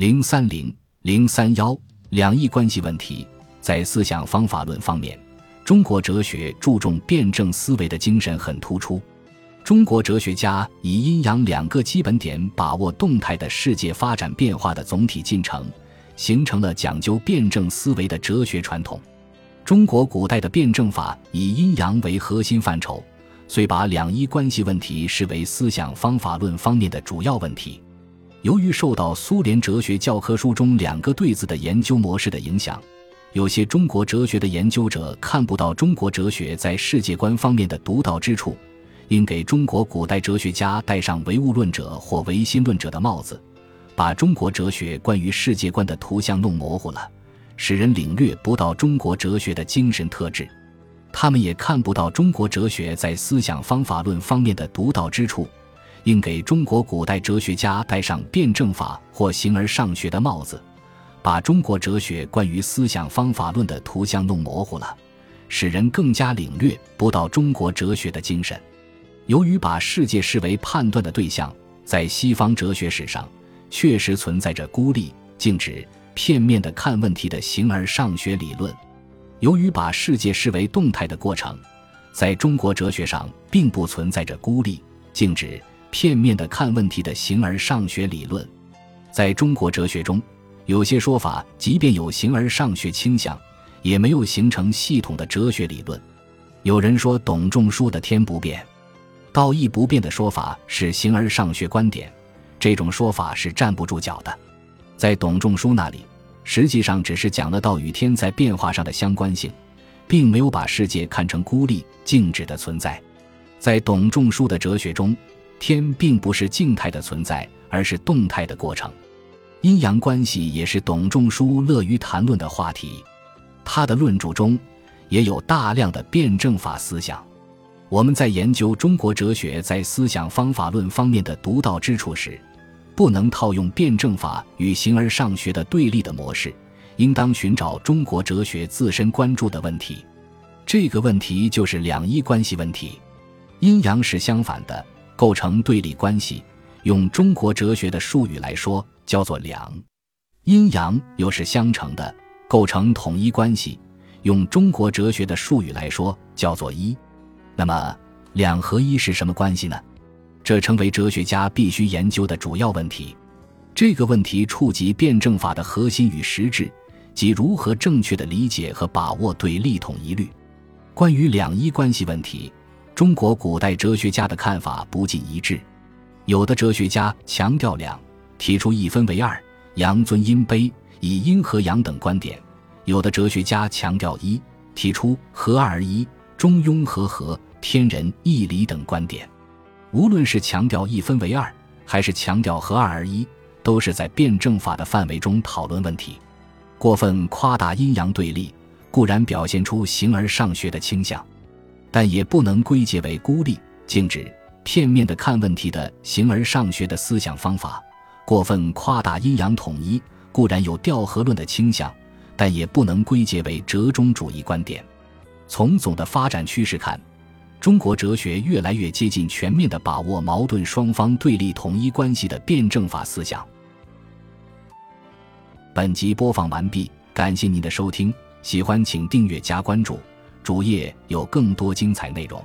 零三零零三幺两伊关系问题，在思想方法论方面，中国哲学注重辩证思维的精神很突出。中国哲学家以阴阳两个基本点把握动态的世界发展变化的总体进程，形成了讲究辩证思维的哲学传统。中国古代的辩证法以阴阳为核心范畴，遂把两伊关系问题视为思想方法论方面的主要问题。由于受到苏联哲学教科书中两个对子的研究模式的影响，有些中国哲学的研究者看不到中国哲学在世界观方面的独到之处，应给中国古代哲学家戴上唯物论者或唯心论者的帽子，把中国哲学关于世界观的图像弄模糊了，使人领略不到中国哲学的精神特质。他们也看不到中国哲学在思想方法论方面的独到之处。应给中国古代哲学家戴上辩证法或形而上学的帽子，把中国哲学关于思想方法论的图像弄模糊了，使人更加领略不到中国哲学的精神。由于把世界视为判断的对象，在西方哲学史上确实存在着孤立、静止、片面的看问题的形而上学理论；由于把世界视为动态的过程，在中国哲学上并不存在着孤立、静止。片面的看问题的形而上学理论，在中国哲学中，有些说法即便有形而上学倾向，也没有形成系统的哲学理论。有人说董仲舒的“天不变，道义不变”的说法是形而上学观点，这种说法是站不住脚的。在董仲舒那里，实际上只是讲了道与天在变化上的相关性，并没有把世界看成孤立静止的存在。在董仲舒的哲学中，天并不是静态的存在，而是动态的过程。阴阳关系也是董仲舒乐于谈论的话题。他的论著中也有大量的辩证法思想。我们在研究中国哲学在思想方法论方面的独到之处时，不能套用辩证法与形而上学的对立的模式，应当寻找中国哲学自身关注的问题。这个问题就是两伊关系问题。阴阳是相反的。构成对立关系，用中国哲学的术语来说，叫做两；阴阳又是相乘的，构成统一关系，用中国哲学的术语来说，叫做一。那么，两和一是什么关系呢？这成为哲学家必须研究的主要问题。这个问题触及辩证法的核心与实质，即如何正确的理解和把握对立统一律。关于两一关系问题。中国古代哲学家的看法不尽一致，有的哲学家强调两，提出一分为二，阳尊阴卑，以阴和阳等观点；有的哲学家强调一，提出合二而一，中庸和合，天人义理等观点。无论是强调一分为二，还是强调合二而一，都是在辩证法的范围中讨论问题。过分夸大阴阳对立，固然表现出形而上学的倾向。但也不能归结为孤立、静止、片面的看问题的形而上学的思想方法。过分夸大阴阳统一，固然有调和论的倾向，但也不能归结为折中主义观点。从总的发展趋势看，中国哲学越来越接近全面的把握矛盾双方对立统一关系的辩证法思想。本集播放完毕，感谢您的收听，喜欢请订阅加关注。主页有更多精彩内容。